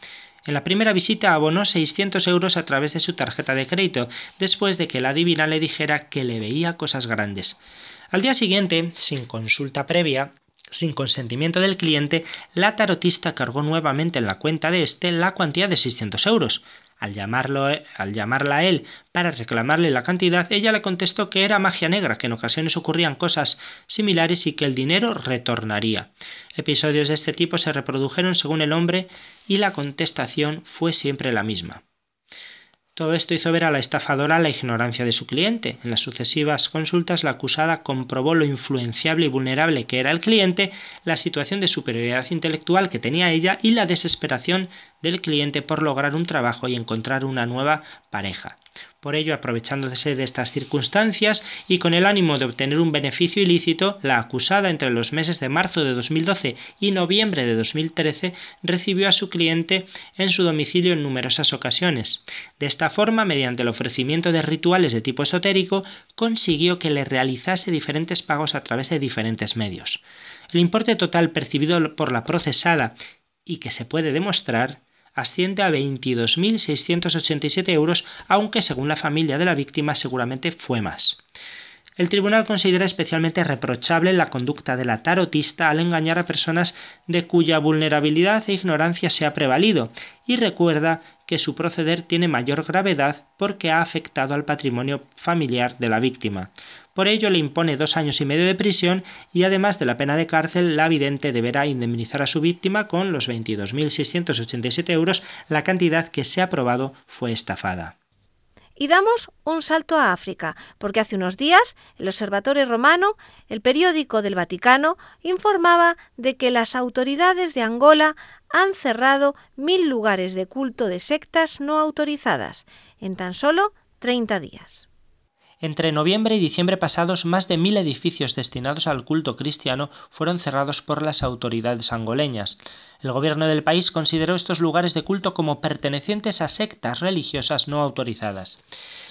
En la primera visita abonó 600 euros a través de su tarjeta de crédito, después de que la divina le dijera que le veía cosas grandes. Al día siguiente, sin consulta previa, sin consentimiento del cliente, la tarotista cargó nuevamente en la cuenta de este la cuantía de 600 euros. Al, llamarlo, al llamarla a él para reclamarle la cantidad, ella le contestó que era magia negra, que en ocasiones ocurrían cosas similares y que el dinero retornaría. Episodios de este tipo se reprodujeron según el hombre y la contestación fue siempre la misma. Todo esto hizo ver a la estafadora la ignorancia de su cliente. En las sucesivas consultas, la acusada comprobó lo influenciable y vulnerable que era el cliente, la situación de superioridad intelectual que tenía ella y la desesperación del cliente por lograr un trabajo y encontrar una nueva pareja. Por ello, aprovechándose de estas circunstancias y con el ánimo de obtener un beneficio ilícito, la acusada entre los meses de marzo de 2012 y noviembre de 2013 recibió a su cliente en su domicilio en numerosas ocasiones. De esta forma, mediante el ofrecimiento de rituales de tipo esotérico, consiguió que le realizase diferentes pagos a través de diferentes medios. El importe total percibido por la procesada y que se puede demostrar asciende a 22.687 euros, aunque según la familia de la víctima seguramente fue más. El tribunal considera especialmente reprochable la conducta de la tarotista al engañar a personas de cuya vulnerabilidad e ignorancia se ha prevalido y recuerda que su proceder tiene mayor gravedad porque ha afectado al patrimonio familiar de la víctima. Por ello le impone dos años y medio de prisión y además de la pena de cárcel, la vidente deberá indemnizar a su víctima con los 22.687 euros, la cantidad que se ha probado fue estafada. Y damos un salto a África, porque hace unos días el Observatorio Romano, el periódico del Vaticano, informaba de que las autoridades de Angola han cerrado mil lugares de culto de sectas no autorizadas en tan solo 30 días. Entre noviembre y diciembre pasados, más de mil edificios destinados al culto cristiano fueron cerrados por las autoridades angoleñas. El gobierno del país consideró estos lugares de culto como pertenecientes a sectas religiosas no autorizadas.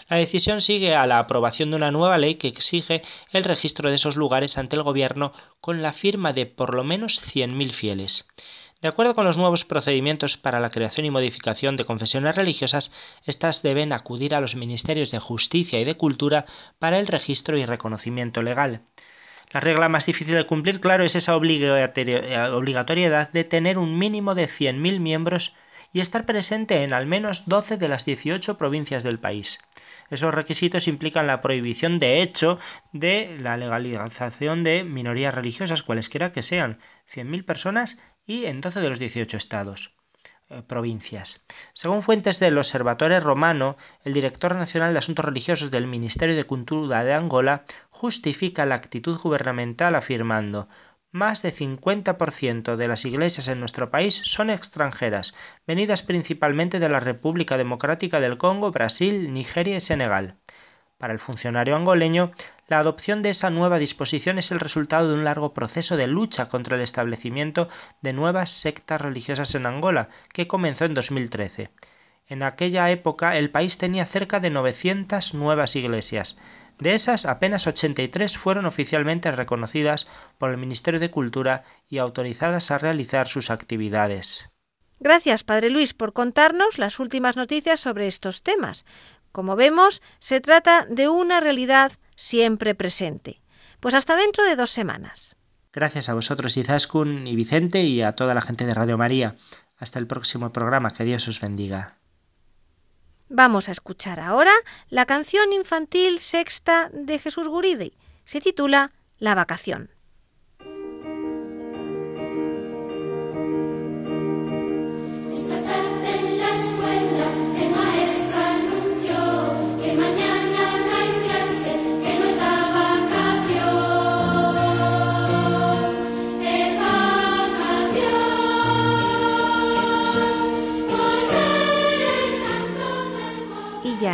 La decisión sigue a la aprobación de una nueva ley que exige el registro de esos lugares ante el gobierno con la firma de por lo menos 100.000 fieles. De acuerdo con los nuevos procedimientos para la creación y modificación de confesiones religiosas, éstas deben acudir a los ministerios de Justicia y de Cultura para el registro y reconocimiento legal. La regla más difícil de cumplir, claro, es esa obligatoriedad de tener un mínimo de 100.000 miembros y estar presente en al menos 12 de las 18 provincias del país. Esos requisitos implican la prohibición de hecho de la legalización de minorías religiosas, cualesquiera que sean, 100.000 personas y en 12 de los 18 estados eh, provincias. Según fuentes del Observatorio Romano, el director nacional de Asuntos Religiosos del Ministerio de Cultura de Angola justifica la actitud gubernamental afirmando más de 50% de las iglesias en nuestro país son extranjeras, venidas principalmente de la República Democrática del Congo, Brasil, Nigeria y Senegal. Para el funcionario angoleño, la adopción de esa nueva disposición es el resultado de un largo proceso de lucha contra el establecimiento de nuevas sectas religiosas en Angola, que comenzó en 2013. En aquella época el país tenía cerca de 900 nuevas iglesias, de esas, apenas 83 fueron oficialmente reconocidas por el Ministerio de Cultura y autorizadas a realizar sus actividades. Gracias, Padre Luis, por contarnos las últimas noticias sobre estos temas. Como vemos, se trata de una realidad siempre presente. Pues hasta dentro de dos semanas. Gracias a vosotros, Izaskun y Vicente, y a toda la gente de Radio María. Hasta el próximo programa. Que Dios os bendiga. Vamos a escuchar ahora la canción infantil sexta de Jesús Guridi. Se titula La vacación.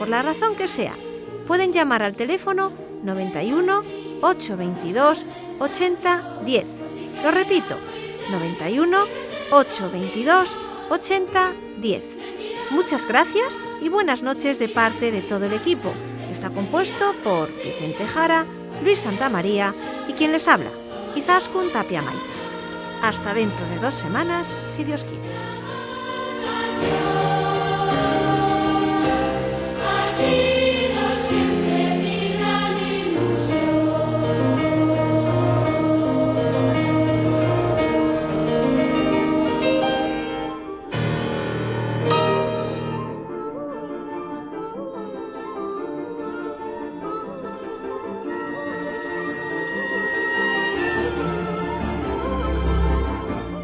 por la razón que sea, pueden llamar al teléfono 91 822 80 10. Lo repito, 91 822 80 10. Muchas gracias y buenas noches de parte de todo el equipo. Está compuesto por Vicente Jara, Luis Santamaría y quien les habla, Izaskun Tapia Maiza. Hasta dentro de dos semanas, si Dios quiere.